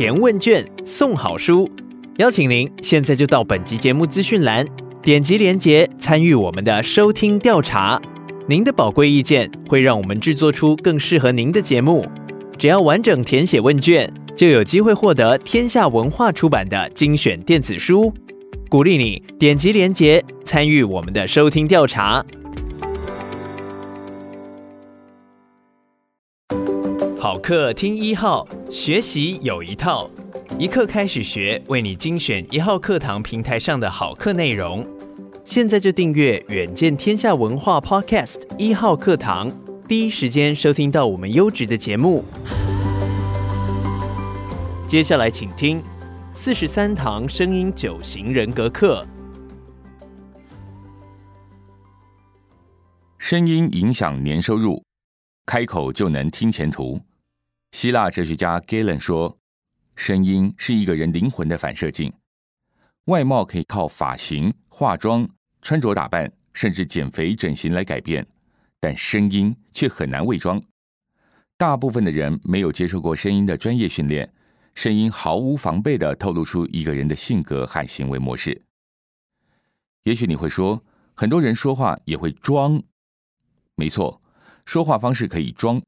填问卷送好书，邀请您现在就到本集节目资讯栏点击连结参与我们的收听调查。您的宝贵意见会让我们制作出更适合您的节目。只要完整填写问卷，就有机会获得天下文化出版的精选电子书。鼓励你点击连结参与我们的收听调查。课听一号，学习有一套，一课开始学，为你精选一号课堂平台上的好课内容。现在就订阅远见天下文化 Podcast 一号课堂，第一时间收听到我们优质的节目。接下来请听。四十三堂声音九型人格课，声音影响年收入，开口就能听前途。希腊哲学家 Galen 说：“声音是一个人灵魂的反射镜。外貌可以靠发型、化妆、穿着打扮，甚至减肥整形来改变，但声音却很难伪装。大部分的人没有接受过声音的专业训练。”声音毫无防备地透露出一个人的性格和行为模式。也许你会说，很多人说话也会装。没错，说话方式可以装。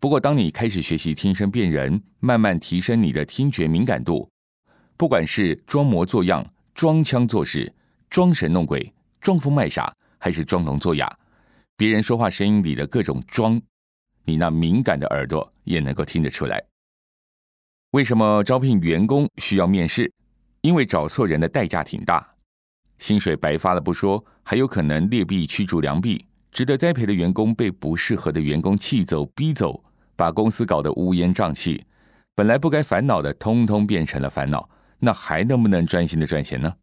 不过，当你开始学习听声辨人，慢慢提升你的听觉敏感度，不管是装模作样、装腔作势、装神弄鬼、装疯卖傻，还是装聋作哑，别人说话声音里的各种装，你那敏感的耳朵也能够听得出来。为什么招聘员工需要面试？因为找错人的代价挺大，薪水白发了不说，还有可能劣币驱逐良币。值得栽培的员工被不适合的员工气走逼走，把公司搞得乌烟瘴气。本来不该烦恼的，通通变成了烦恼，那还能不能专心的赚钱呢？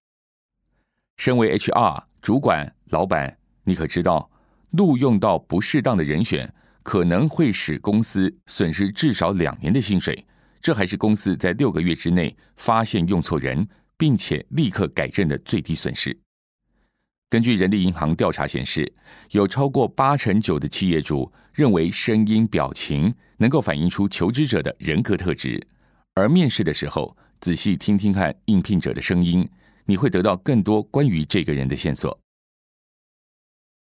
身为 HR 主管、老板，你可知道，录用到不适当的人选，可能会使公司损失至少两年的薪水。这还是公司在六个月之内发现用错人，并且立刻改正的最低损失。根据人力银行调查显示，有超过八成九的企业主认为声音表情能够反映出求职者的人格特质。而面试的时候，仔细听听看应聘者的声音，你会得到更多关于这个人的线索。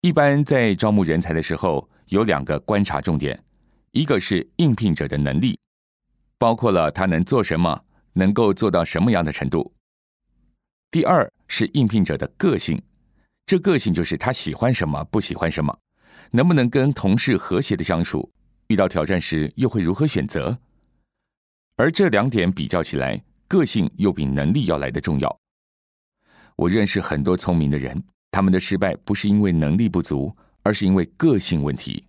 一般在招募人才的时候，有两个观察重点，一个是应聘者的能力。包括了他能做什么，能够做到什么样的程度。第二是应聘者的个性，这个性就是他喜欢什么，不喜欢什么，能不能跟同事和谐的相处，遇到挑战时又会如何选择。而这两点比较起来，个性又比能力要来得重要。我认识很多聪明的人，他们的失败不是因为能力不足，而是因为个性问题。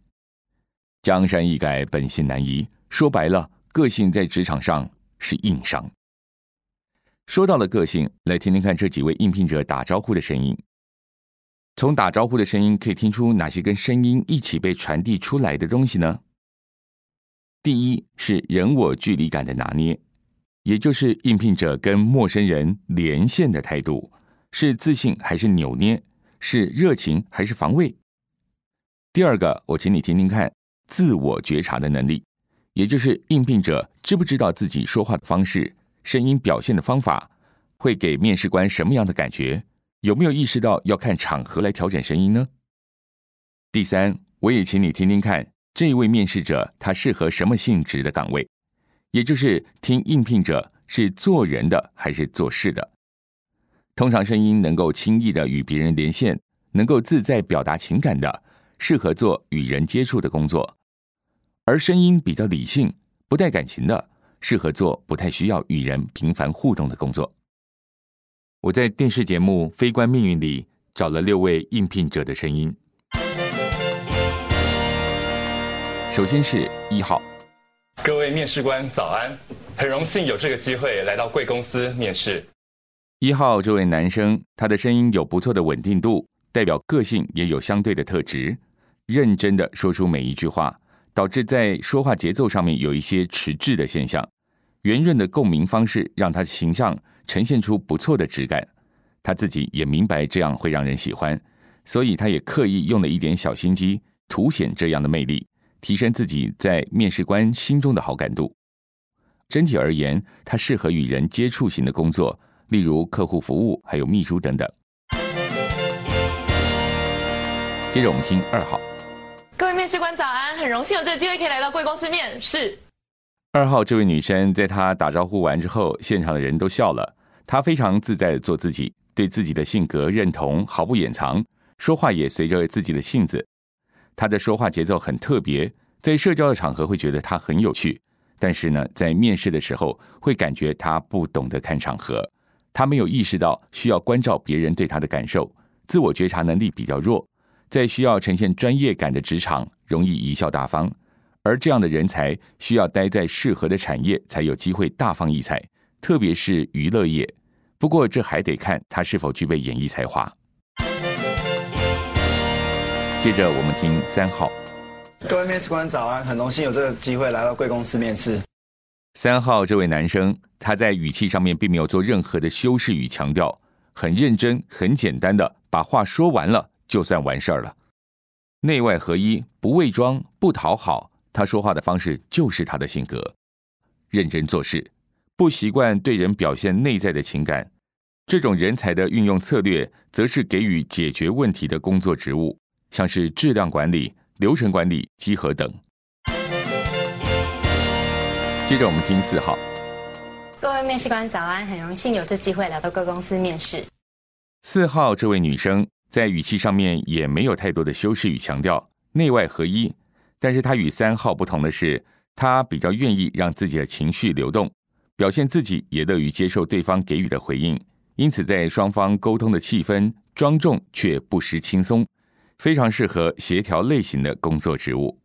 江山易改，本性难移。说白了。个性在职场上是硬伤。说到了个性，来听听看这几位应聘者打招呼的声音。从打招呼的声音可以听出哪些跟声音一起被传递出来的东西呢？第一是人我距离感的拿捏，也就是应聘者跟陌生人连线的态度，是自信还是扭捏？是热情还是防卫？第二个，我请你听听看自我觉察的能力。也就是应聘者知不知道自己说话的方式、声音表现的方法，会给面试官什么样的感觉？有没有意识到要看场合来调整声音呢？第三，我也请你听听看，这一位面试者他适合什么性质的岗位？也就是听应聘者是做人的还是做事的？通常声音能够轻易的与别人连线，能够自在表达情感的，适合做与人接触的工作。而声音比较理性、不带感情的，适合做不太需要与人频繁互动的工作。我在电视节目《非关命运》里找了六位应聘者的声音。首先是一号，各位面试官早安，很荣幸有这个机会来到贵公司面试。一号这位男生，他的声音有不错的稳定度，代表个性也有相对的特质，认真的说出每一句话，导致在说话节奏上面有一些迟滞的现象。圆润的共鸣方式让他的形象呈现出不错的质感，他自己也明白这样会让人喜欢，所以他也刻意用了一点小心机，凸显这样的魅力，提升自己在面试官心中的好感度。整体而言，他适合与人接触型的工作。例如客户服务，还有秘书等等。接着我们听二号。各位面试官早安，很荣幸有这个机会可以来到贵公司面试。二号这位女生，在她打招呼完之后，现场的人都笑了。他非常自在的做自己，对自己的性格认同，毫不掩藏，说话也随着自己的性子。他的说话节奏很特别，在社交的场合会觉得他很有趣，但是呢，在面试的时候会感觉他不懂得看场合。他没有意识到需要关照别人对他的感受，自我觉察能力比较弱，在需要呈现专业感的职场容易贻笑大方，而这样的人才需要待在适合的产业才有机会大放异彩，特别是娱乐业。不过这还得看他是否具备演艺才华。接着我们听三号。各位面试官早安，很荣幸有这个机会来到贵公司面试。三号这位男生，他在语气上面并没有做任何的修饰与强调，很认真、很简单的把话说完了，就算完事儿了。内外合一，不伪装，不讨好，他说话的方式就是他的性格。认真做事，不习惯对人表现内在的情感。这种人才的运用策略，则是给予解决问题的工作职务，像是质量管理、流程管理、稽核等。接着我们听四号。各位面试官早安，很荣幸有这机会来到各公司面试。四号这位女生在语气上面也没有太多的修饰与强调，内外合一。但是她与三号不同的是，她比较愿意让自己的情绪流动，表现自己也乐于接受对方给予的回应，因此在双方沟通的气氛庄重却不失轻松，非常适合协调类型的工作职务。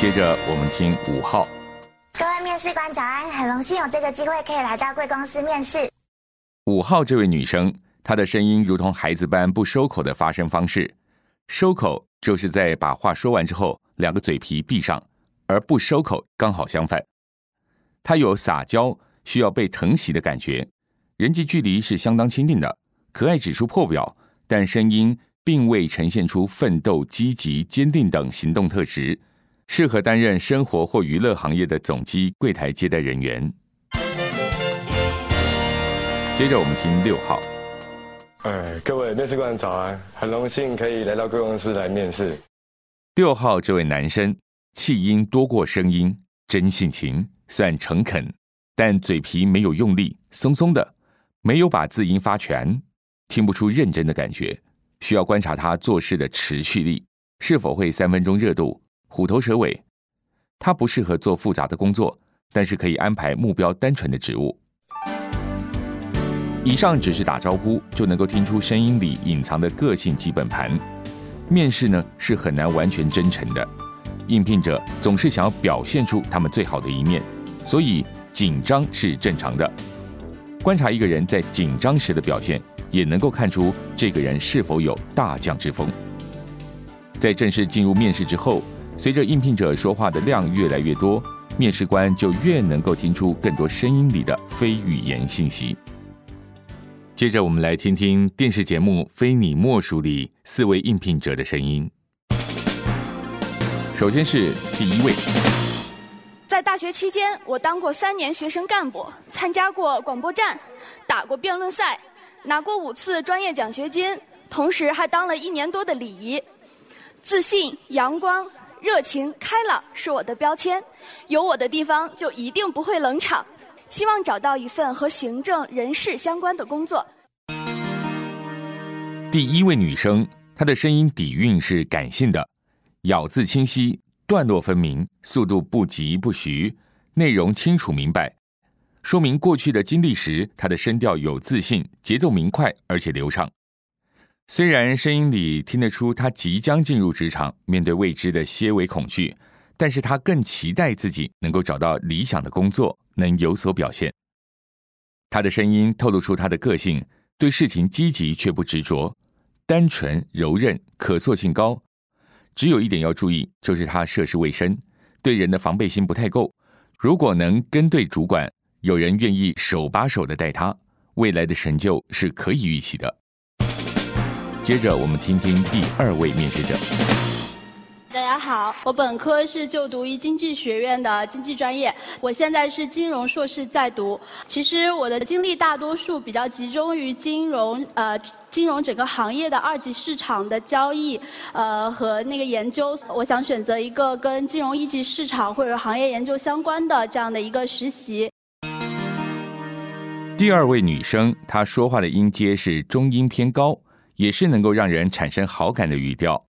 接着我们听五号。各位面试官早安，很荣幸有这个机会可以来到贵公司面试。五号这位女生，她的声音如同孩子般不收口的发声方式。收口就是在把话说完之后，两个嘴皮闭上，而不收口刚好相反。他有撒娇、需要被疼惜的感觉，人际距离是相当亲近的，可爱指数破表，但声音并未呈现出奋斗、积极、坚定等行动特质。适合担任生活或娱乐行业的总机柜台接待人员。接着我们听六号。哎，各位面试官早安，很荣幸可以来到贵公司来面试。六号这位男生，气音多过声音，真性情，算诚恳，但嘴皮没有用力，松松的，没有把字音发全，听不出认真的感觉。需要观察他做事的持续力，是否会三分钟热度。虎头蛇尾，他不适合做复杂的工作，但是可以安排目标单纯的职务。以上只是打招呼就能够听出声音里隐藏的个性基本盘。面试呢是很难完全真诚的，应聘者总是想要表现出他们最好的一面，所以紧张是正常的。观察一个人在紧张时的表现，也能够看出这个人是否有大将之风。在正式进入面试之后。随着应聘者说话的量越来越多，面试官就越能够听出更多声音里的非语言信息。接着，我们来听听电视节目《非你莫属》里四位应聘者的声音。首先是第一位，在大学期间，我当过三年学生干部，参加过广播站，打过辩论赛，拿过五次专业奖学金，同时还当了一年多的礼仪，自信、阳光。热情开朗是我的标签，有我的地方就一定不会冷场。希望找到一份和行政人事相关的工作。第一位女生，她的声音底蕴是感性的，咬字清晰，段落分明，速度不急不徐，内容清楚明白，说明过去的经历时，他的声调有自信，节奏明快而且流畅。虽然声音里听得出他即将进入职场，面对未知的些微恐惧，但是他更期待自己能够找到理想的工作，能有所表现。他的声音透露出他的个性，对事情积极却不执着，单纯柔韧，可塑性高。只有一点要注意，就是他涉世未深，对人的防备心不太够。如果能跟对主管，有人愿意手把手的带他，未来的成就是可以预期的。接着，我们听听第二位面试者。好，我本科是就读于经济学院的经济专业，我现在是金融硕士在读。其实我的经历大多数比较集中于金融，呃，金融整个行业的二级市场的交易，呃，和那个研究。我想选择一个跟金融一级市场或者行业研究相关的这样的一个实习。第二位女生，她说话的音阶是中音偏高。也是能够让人产生好感的语调，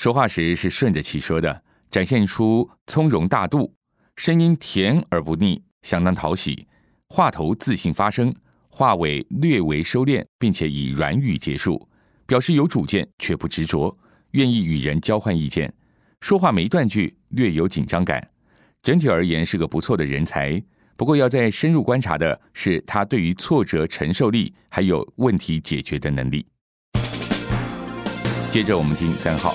说话时是顺着气说的，展现出从容大度，声音甜而不腻，相当讨喜。话头自信发声，话尾略微收敛，并且以软语结束，表示有主见却不执着，愿意与人交换意见。说话没断句，略有紧张感。整体而言是个不错的人才，不过要再深入观察的是他对于挫折承受力，还有问题解决的能力。接着我们听三号。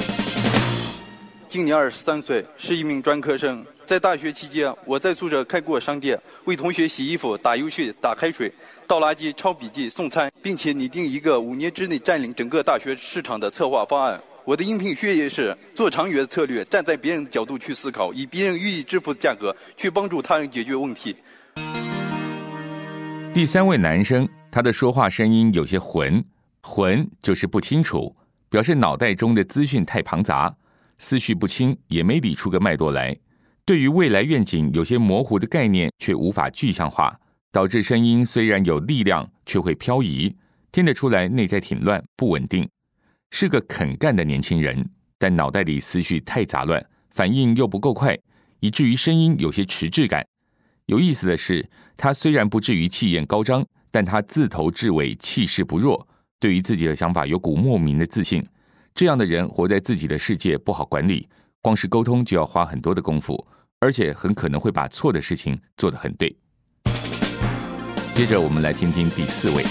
今年二十三岁，是一名专科生。在大学期间，我在宿舍开过商店，为同学洗衣服、打游戏、打开水、倒垃圾、抄笔记、送餐，并且拟定一个五年之内占领整个大学市场的策划方案。我的应聘宣言是做长远的策略，站在别人的角度去思考，以别人愿意支付的价格去帮助他人解决问题。第三位男生，他的说话声音有些浑，浑就是不清楚。表示脑袋中的资讯太庞杂，思绪不清，也没理出个脉络来。对于未来愿景有些模糊的概念，却无法具象化，导致声音虽然有力量，却会漂移。听得出来内在挺乱不稳定，是个肯干的年轻人，但脑袋里思绪太杂乱，反应又不够快，以至于声音有些迟滞感。有意思的是，他虽然不至于气焰高张，但他自头至尾气势不弱。对于自己的想法有股莫名的自信，这样的人活在自己的世界不好管理，光是沟通就要花很多的功夫，而且很可能会把错的事情做得很对。接着我们来听听第四位。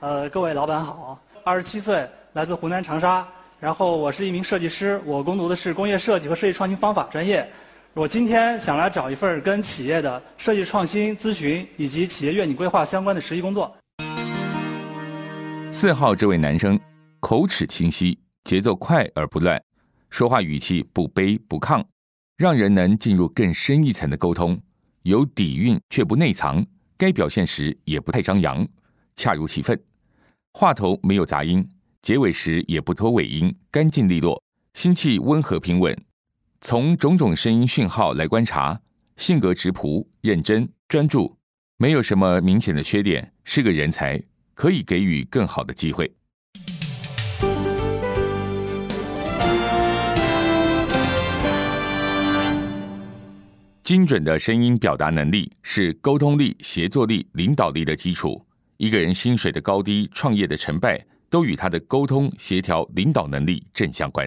呃，各位老板好，二十七岁，来自湖南长沙，然后我是一名设计师，我攻读的是工业设计和设计创新方法专业。我今天想来找一份跟企业的设计创新咨询以及企业愿景规划相关的实习工作。四号这位男生口齿清晰，节奏快而不乱，说话语气不卑不亢，让人能进入更深一层的沟通。有底蕴却不内藏，该表现时也不太张扬，恰如其分。话头没有杂音，结尾时也不拖尾音，干净利落，心气温和平稳。从种种声音讯号来观察，性格直朴、认真、专注，没有什么明显的缺点，是个人才。可以给予更好的机会。精准的声音表达能力是沟通力、协作力、领导力的基础。一个人薪水的高低、创业的成败，都与他的沟通、协调、领导能力正相关。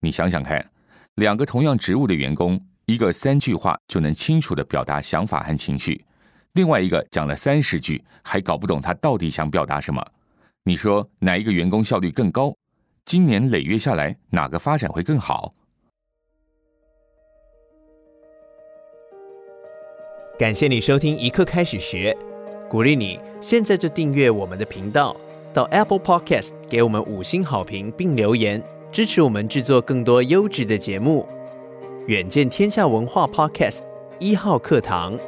你想想看，两个同样职务的员工，一个三句话就能清楚的表达想法和情绪。另外一个讲了三十句，还搞不懂他到底想表达什么。你说哪一个员工效率更高？经年累月下来，哪个发展会更好？感谢你收听一刻开始学，鼓励你现在就订阅我们的频道，到 Apple Podcast 给我们五星好评并留言，支持我们制作更多优质的节目。远见天下文化 Podcast 一号课堂。